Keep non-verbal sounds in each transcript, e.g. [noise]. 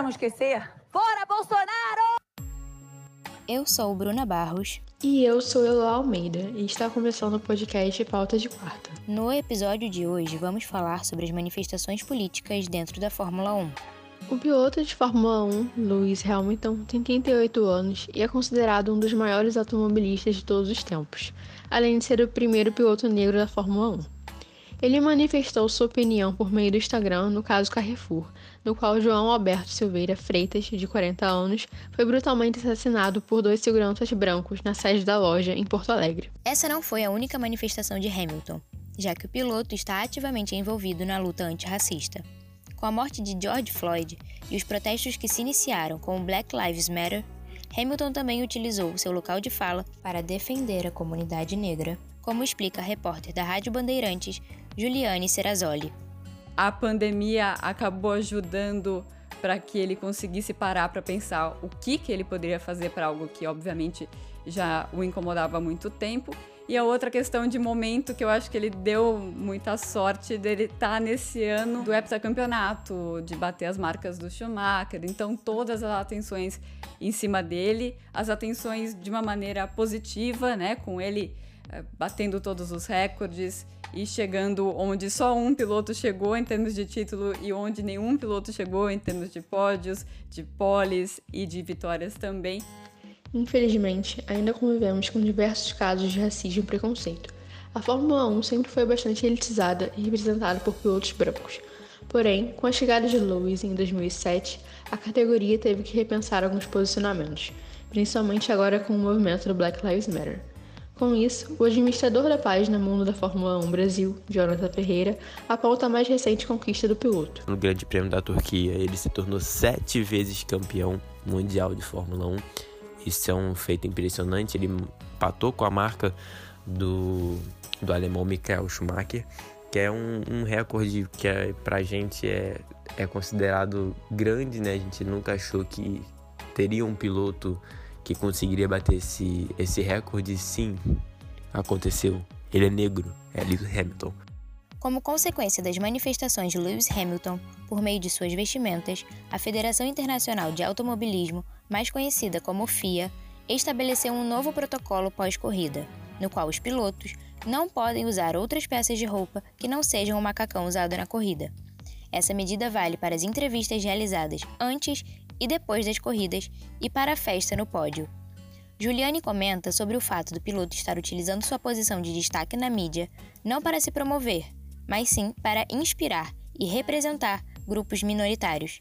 para não esquecer. Fora Bolsonaro! Eu sou Bruna Barros. E eu sou Elo Almeida e está começando o podcast Pauta de Quarta. No episódio de hoje, vamos falar sobre as manifestações políticas dentro da Fórmula 1. O piloto de Fórmula 1, Lewis Hamilton, tem 38 anos e é considerado um dos maiores automobilistas de todos os tempos, além de ser o primeiro piloto negro da Fórmula 1. Ele manifestou sua opinião por meio do Instagram no caso Carrefour, no qual João Alberto Silveira Freitas, de 40 anos, foi brutalmente assassinado por dois seguranças brancos na sede da loja em Porto Alegre. Essa não foi a única manifestação de Hamilton, já que o piloto está ativamente envolvido na luta antirracista. Com a morte de George Floyd e os protestos que se iniciaram com o Black Lives Matter, Hamilton também utilizou seu local de fala para defender a comunidade negra, como explica a repórter da Rádio Bandeirantes, Juliane Serrazoli. A pandemia acabou ajudando para que ele conseguisse parar para pensar o que, que ele poderia fazer para algo que, obviamente, já o incomodava há muito tempo. E a outra questão de momento que eu acho que ele deu muita sorte dele estar tá nesse ano do heptacampeonato, de bater as marcas do Schumacher. Então, todas as atenções em cima dele, as atenções de uma maneira positiva, né, com ele é, batendo todos os recordes e chegando onde só um piloto chegou em termos de título e onde nenhum piloto chegou em termos de pódios, de poles e de vitórias também. Infelizmente, ainda convivemos com diversos casos de racismo e preconceito. A Fórmula 1 sempre foi bastante elitizada e representada por pilotos brancos. Porém, com a chegada de Lewis em 2007, a categoria teve que repensar alguns posicionamentos, principalmente agora com o movimento do Black Lives Matter. Com isso, o administrador da página Mundo da Fórmula 1 Brasil, Jonathan Ferreira, aponta a mais recente conquista do piloto. No Grande Prêmio da Turquia, ele se tornou sete vezes campeão mundial de Fórmula 1. Isso é um feito impressionante. Ele empatou com a marca do, do alemão Michael Schumacher, que é um, um recorde que é, pra gente é, é considerado grande, né? A gente nunca achou que teria um piloto que conseguiria bater esse, esse recorde, sim, aconteceu. Ele é negro, é Lewis Hamilton. Como consequência das manifestações de Lewis Hamilton, por meio de suas vestimentas, a Federação Internacional de Automobilismo, mais conhecida como FIA, estabeleceu um novo protocolo pós-corrida, no qual os pilotos não podem usar outras peças de roupa que não sejam o macacão usado na corrida. Essa medida vale para as entrevistas realizadas antes e depois das corridas e para a festa no pódio. Juliane comenta sobre o fato do piloto estar utilizando sua posição de destaque na mídia não para se promover, mas sim para inspirar e representar grupos minoritários.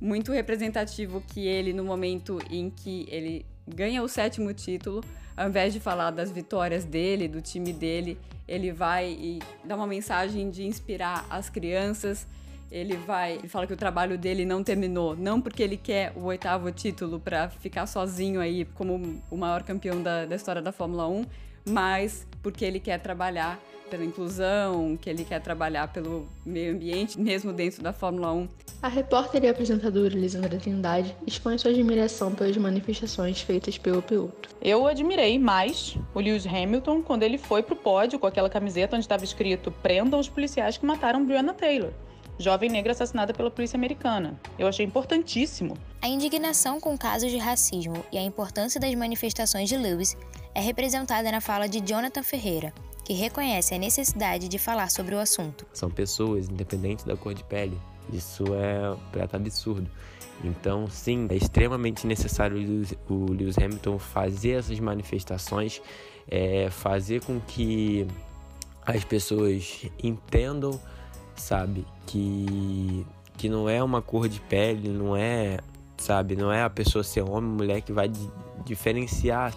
Muito representativo que ele, no momento em que ele ganha o sétimo título, ao invés de falar das vitórias dele, do time dele, ele vai e dá uma mensagem de inspirar as crianças ele vai, ele fala que o trabalho dele não terminou, não porque ele quer o oitavo título para ficar sozinho aí como o maior campeão da, da história da Fórmula 1, mas porque ele quer trabalhar pela inclusão, que ele quer trabalhar pelo meio ambiente, mesmo dentro da Fórmula 1. A repórter e apresentadora Lisandra Trindade expõe sua admiração pelas manifestações feitas pelo piloto. Eu admirei mais o Lewis Hamilton quando ele foi pro pódio com aquela camiseta onde estava escrito prendam os policiais que mataram Breonna Taylor jovem negra assassinada pela polícia americana. Eu achei importantíssimo. A indignação com casos de racismo e a importância das manifestações de Lewis é representada na fala de Jonathan Ferreira, que reconhece a necessidade de falar sobre o assunto. São pessoas, independente da cor de pele. Isso é um absurdo. Então, sim, é extremamente necessário o Lewis Hamilton fazer essas manifestações, é, fazer com que as pessoas entendam sabe? Que, que não é uma cor de pele, não é, sabe? Não é a pessoa ser homem ou mulher que vai diferenciar.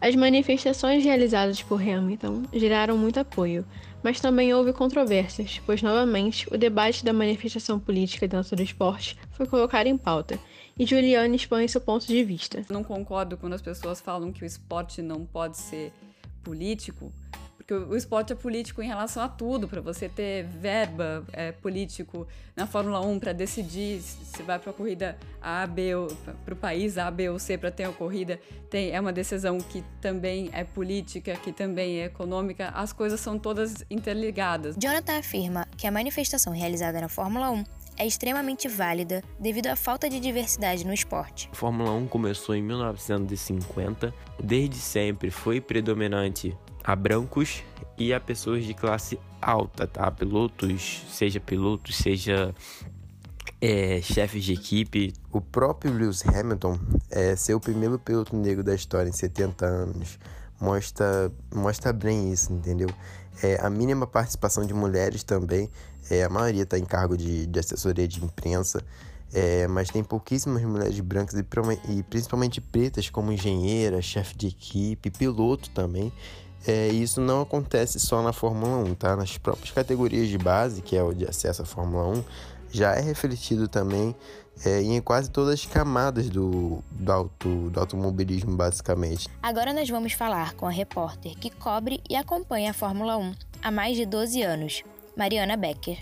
As manifestações realizadas por Hamilton geraram muito apoio, mas também houve controvérsias, pois novamente o debate da manifestação política dentro do esporte foi colocado em pauta, e Juliane expõe seu ponto de vista. Não concordo quando as pessoas falam que o esporte não pode ser político, porque o esporte é político em relação a tudo, para você ter verba é, político na Fórmula 1 para decidir se vai para a corrida A, B, para o país A, B ou C para ter a corrida, tem, é uma decisão que também é política, que também é econômica, as coisas são todas interligadas. Jonathan afirma que a manifestação realizada na Fórmula 1 é extremamente válida devido à falta de diversidade no esporte. A Fórmula 1 começou em 1950, desde sempre foi predominante a brancos e a pessoas de classe alta, tá? Pilotos, seja pilotos, seja é, chefes de equipe. O próprio Lewis Hamilton é ser o primeiro piloto negro da história em 70 anos. Mostra, mostra bem isso, entendeu? É, a mínima participação de mulheres também. É, a maioria está em cargo de, de assessoria de imprensa. É, mas tem pouquíssimas mulheres brancas e, e principalmente pretas, como engenheira, chefe de equipe, piloto também. É, isso não acontece só na Fórmula 1, tá? Nas próprias categorias de base, que é o de acesso à Fórmula 1, já é refletido também é, em quase todas as camadas do, do, auto, do automobilismo, basicamente. Agora nós vamos falar com a repórter que cobre e acompanha a Fórmula 1 há mais de 12 anos, Mariana Becker.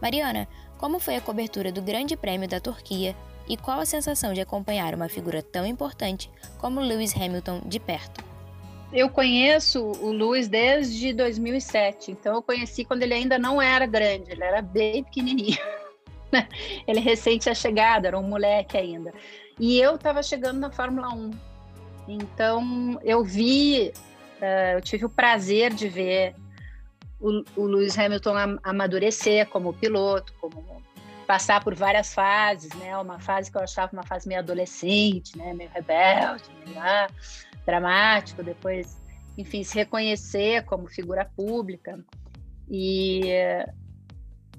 Mariana, como foi a cobertura do Grande Prêmio da Turquia e qual a sensação de acompanhar uma figura tão importante como Lewis Hamilton de perto? Eu conheço o Lewis desde 2007, então eu conheci quando ele ainda não era grande, ele era bem pequenininho. [laughs] ele recente tinha chegado, era um moleque ainda. E eu estava chegando na Fórmula 1. Então eu vi, uh, eu tive o prazer de ver o, o Lewis Hamilton amadurecer como piloto, como passar por várias fases, né? Uma fase que eu achava uma fase meio adolescente, né? Meio rebelde, ah, dramático. Depois, enfim, se reconhecer como figura pública e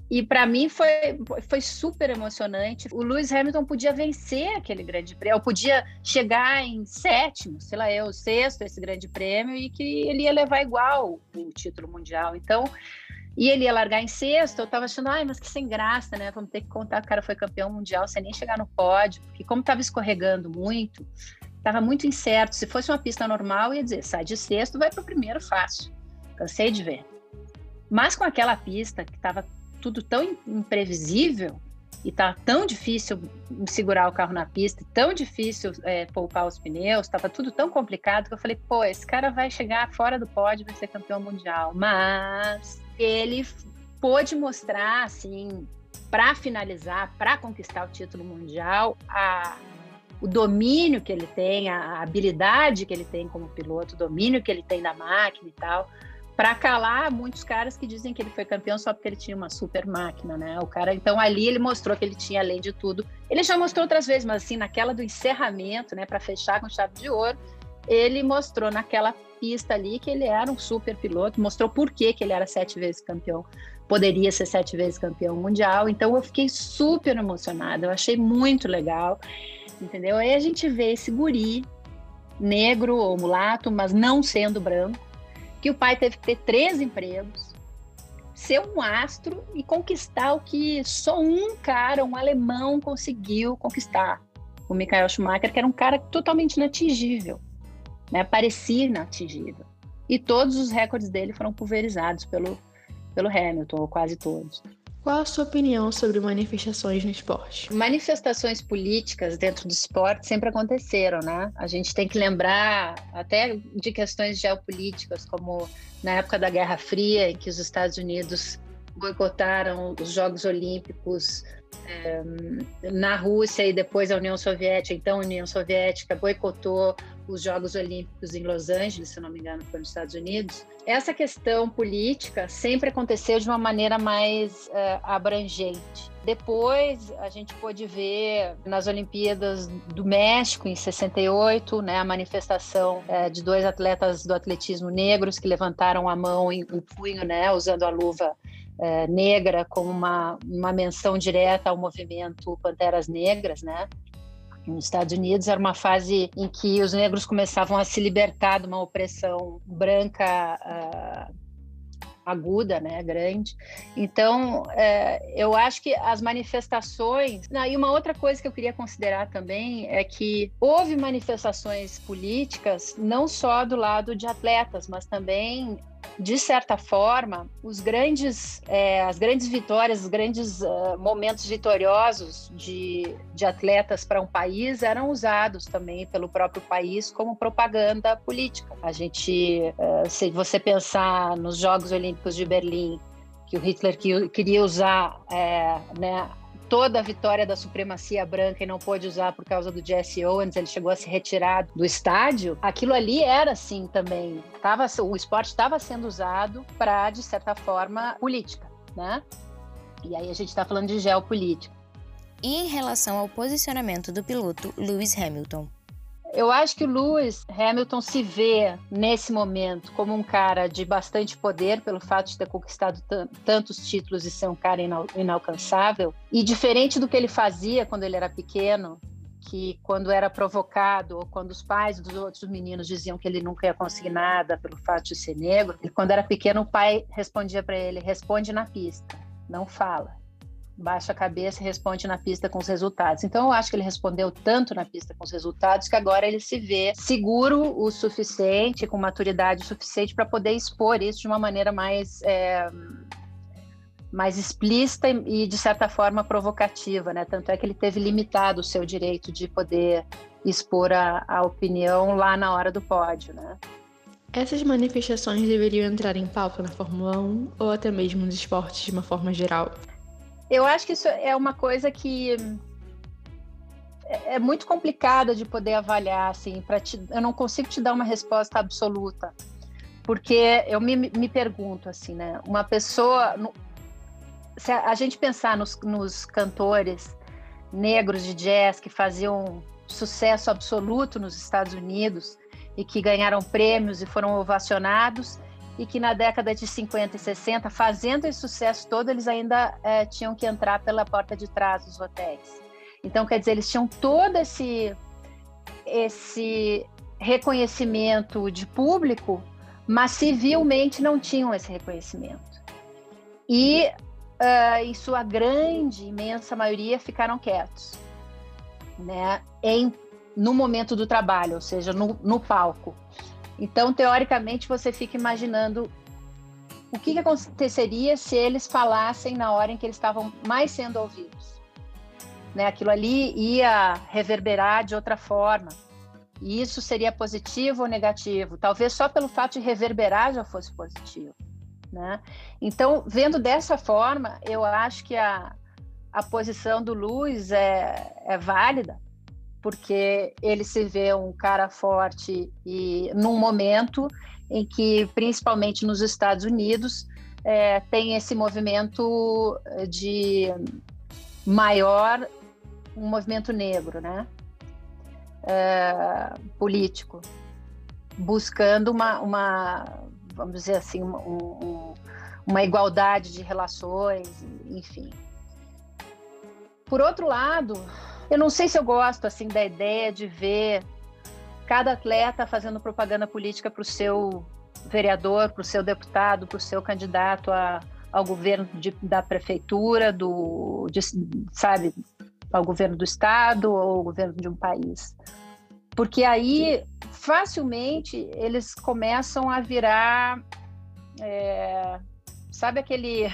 e para mim foi, foi super emocionante. O Lewis Hamilton podia vencer aquele grande prêmio, podia chegar em sétimo, sei lá, eu, sexto esse grande prêmio, e que ele ia levar igual o título mundial. Então, e ele ia largar em sexto, eu tava achando, ai, mas que sem graça, né? Vamos ter que contar que o cara foi campeão mundial sem nem chegar no pódio, porque como tava escorregando muito, tava muito incerto. Se fosse uma pista normal, ia dizer, sai de sexto, vai pro primeiro fácil. Cansei de ver. Mas com aquela pista que tava tudo tão imprevisível e tá tão difícil segurar o carro na pista, tão difícil é, poupar os pneus, estava tudo tão complicado que eu falei, pô, esse cara vai chegar fora do pódio, vai ser campeão mundial. Mas ele pôde mostrar, assim, para finalizar, para conquistar o título mundial, a, o domínio que ele tem, a habilidade que ele tem como piloto, o domínio que ele tem da máquina e tal para calar muitos caras que dizem que ele foi campeão só porque ele tinha uma super máquina, né? O cara, então ali ele mostrou que ele tinha além de tudo. Ele já mostrou outras vezes, mas assim, naquela do encerramento, né, para fechar com chave de ouro, ele mostrou naquela pista ali que ele era um super piloto, mostrou por que, que ele era sete vezes campeão, poderia ser sete vezes campeão mundial. Então eu fiquei super emocionada, eu achei muito legal, entendeu? Aí a gente vê esse guri negro ou mulato, mas não sendo branco, que o pai teve que ter três empregos, ser um astro e conquistar o que só um cara, um alemão, conseguiu conquistar. O Michael Schumacher, que era um cara totalmente inatingível, né? parecia inatingível. E todos os recordes dele foram pulverizados pelo, pelo Hamilton, ou quase todos. Qual a sua opinião sobre manifestações no esporte? Manifestações políticas dentro do esporte sempre aconteceram, né? A gente tem que lembrar até de questões geopolíticas, como na época da Guerra Fria, em que os Estados Unidos boicotaram os Jogos Olímpicos é, na Rússia e depois a União Soviética, então a União Soviética boicotou os Jogos Olímpicos em Los Angeles, se não me engano, foi nos Estados Unidos. Essa questão política sempre aconteceu de uma maneira mais uh, abrangente. Depois a gente pôde ver nas Olimpíadas do México em 68, né, a manifestação uh, de dois atletas do atletismo negros que levantaram a mão em um punho, né, usando a luva uh, negra como uma, uma menção direta ao movimento Panteras Negras, né? Nos Estados Unidos era uma fase em que os negros começavam a se libertar de uma opressão branca uh, aguda, né, grande. Então, é, eu acho que as manifestações. Não, e uma outra coisa que eu queria considerar também é que houve manifestações políticas não só do lado de atletas, mas também de certa forma, os grandes, é, as grandes vitórias, os grandes uh, momentos vitoriosos de, de atletas para um país eram usados também pelo próprio país como propaganda política. A gente, uh, se você pensar nos Jogos Olímpicos de Berlim, que o Hitler queria usar é, né, toda a vitória da supremacia branca e não pôde usar por causa do Jesse Owens, ele chegou a se retirar do estádio. Aquilo ali era assim também, tava, o esporte estava sendo usado para, de certa forma, política, né? E aí a gente está falando de geopolítica. E em relação ao posicionamento do piloto Lewis Hamilton? Eu acho que o Lewis Hamilton se vê nesse momento como um cara de bastante poder pelo fato de ter conquistado tantos títulos e ser um cara inal inalcançável. E diferente do que ele fazia quando ele era pequeno, que quando era provocado ou quando os pais dos outros meninos diziam que ele nunca ia conseguir nada pelo fato de ser negro, ele, quando era pequeno o pai respondia para ele: responde na pista, não fala baixa a cabeça e responde na pista com os resultados. Então, eu acho que ele respondeu tanto na pista com os resultados que agora ele se vê seguro o suficiente, com maturidade suficiente para poder expor isso de uma maneira mais. É, mais explícita e, de certa forma, provocativa, né? Tanto é que ele teve limitado o seu direito de poder expor a, a opinião lá na hora do pódio, né? Essas manifestações deveriam entrar em pauta na Fórmula 1 ou até mesmo nos esportes de uma forma geral? Eu acho que isso é uma coisa que é, é muito complicada de poder avaliar, assim, para eu não consigo te dar uma resposta absoluta, porque eu me, me pergunto, assim, né, uma pessoa, se a, a gente pensar nos, nos cantores negros de jazz que faziam sucesso absoluto nos Estados Unidos e que ganharam prêmios e foram ovacionados, e que na década de 50 e 60, fazendo esse sucesso todo, eles ainda é, tinham que entrar pela porta de trás dos hotéis. Então, quer dizer, eles tinham todo esse, esse reconhecimento de público, mas civilmente não tinham esse reconhecimento. E, uh, em sua grande, imensa maioria, ficaram quietos, né? Em, no momento do trabalho, ou seja, no, no palco. Então, teoricamente, você fica imaginando o que, que aconteceria se eles falassem na hora em que eles estavam mais sendo ouvidos. Né? Aquilo ali ia reverberar de outra forma. E isso seria positivo ou negativo? Talvez só pelo fato de reverberar já fosse positivo. Né? Então, vendo dessa forma, eu acho que a, a posição do Luiz é, é válida, porque ele se vê um cara forte e num momento em que, principalmente nos Estados Unidos, é, tem esse movimento de maior, um movimento negro, né? É, político, buscando uma, uma, vamos dizer assim, um, uma igualdade de relações, enfim. Por outro lado, eu não sei se eu gosto assim da ideia de ver cada atleta fazendo propaganda política para o seu vereador, para o seu deputado, para o seu candidato a, ao governo de, da prefeitura, do, de, sabe, ao governo do estado ou ao governo de um país. Porque aí, facilmente, eles começam a virar, é, sabe aquele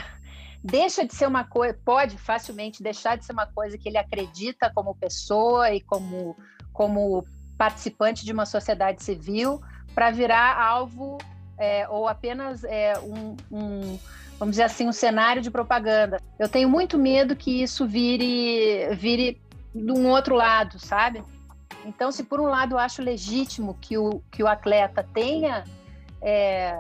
deixa de ser uma coisa, pode facilmente deixar de ser uma coisa que ele acredita como pessoa e como, como participante de uma sociedade civil para virar alvo é, ou apenas é, um, um, vamos dizer assim, um cenário de propaganda. Eu tenho muito medo que isso vire, vire de um outro lado, sabe? Então, se por um lado eu acho legítimo que o, que o atleta tenha é,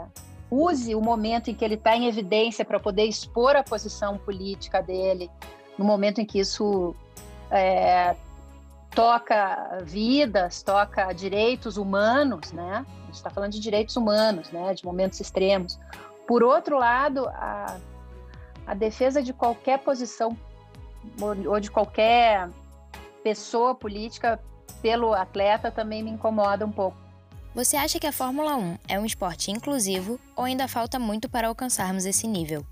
use o momento em que ele está em evidência para poder expor a posição política dele, no momento em que isso é, toca vidas, toca direitos humanos, né? A gente está falando de direitos humanos, né? De momentos extremos. Por outro lado, a, a defesa de qualquer posição ou de qualquer pessoa política pelo atleta também me incomoda um pouco. Você acha que a Fórmula 1 é um esporte inclusivo ou ainda falta muito para alcançarmos esse nível?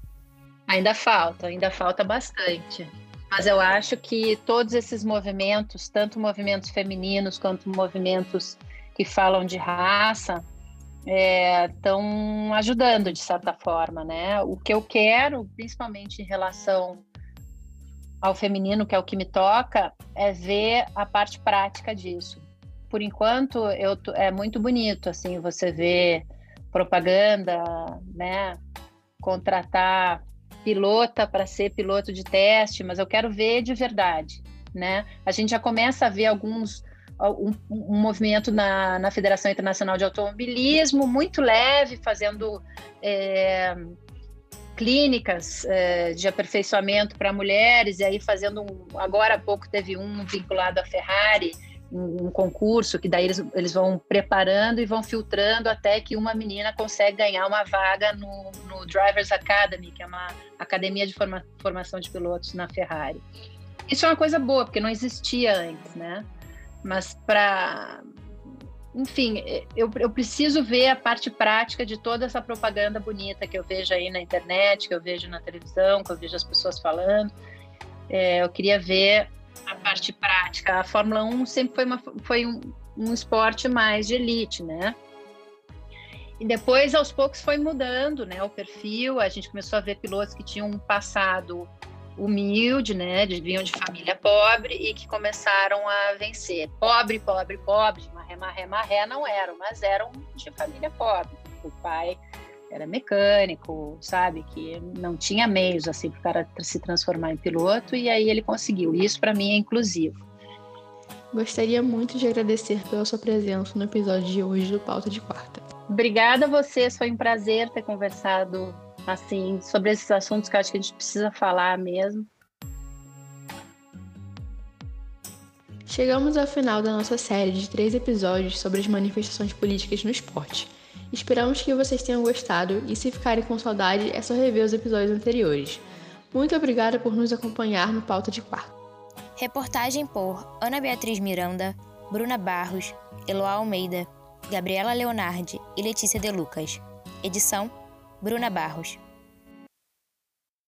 Ainda falta, ainda falta bastante. Mas eu acho que todos esses movimentos, tanto movimentos femininos quanto movimentos que falam de raça, estão é, ajudando de certa forma, né? O que eu quero, principalmente em relação ao feminino, que é o que me toca, é ver a parte prática disso por enquanto, eu, é muito bonito, assim, você ver propaganda, né? Contratar pilota para ser piloto de teste, mas eu quero ver de verdade, né? A gente já começa a ver alguns um, um movimento na, na, Federação Internacional de Automobilismo muito leve, fazendo é, clínicas é, de aperfeiçoamento para mulheres, e aí fazendo um, agora há pouco teve um vinculado à Ferrari, um, um concurso que daí eles, eles vão preparando e vão filtrando até que uma menina consegue ganhar uma vaga no, no Drivers Academy, que é uma academia de forma, formação de pilotos na Ferrari. Isso é uma coisa boa, porque não existia antes, né? Mas para. Enfim, eu, eu preciso ver a parte prática de toda essa propaganda bonita que eu vejo aí na internet, que eu vejo na televisão, que eu vejo as pessoas falando. É, eu queria ver a parte prática. A Fórmula 1 sempre foi, uma, foi um, um esporte mais de elite, né? E depois, aos poucos, foi mudando né, o perfil. A gente começou a ver pilotos que tinham um passado humilde, né? Vinham de família pobre e que começaram a vencer. Pobre, pobre, pobre, marré, marré, marré não eram, mas eram de família pobre. O pai era mecânico, sabe? Que não tinha meios assim para o cara se transformar em piloto e aí ele conseguiu. Isso para mim é inclusivo. Gostaria muito de agradecer pela sua presença no episódio de hoje do Pauta de Quarta. Obrigada a vocês, foi um prazer ter conversado assim sobre esses assuntos que acho que a gente precisa falar mesmo. Chegamos ao final da nossa série de três episódios sobre as manifestações políticas no esporte. Esperamos que vocês tenham gostado e se ficarem com saudade é só rever os episódios anteriores. Muito obrigada por nos acompanhar no Pauta de Quarto. Reportagem por Ana Beatriz Miranda, Bruna Barros, Eloá Almeida, Gabriela Leonardi e Letícia De Lucas. Edição Bruna Barros.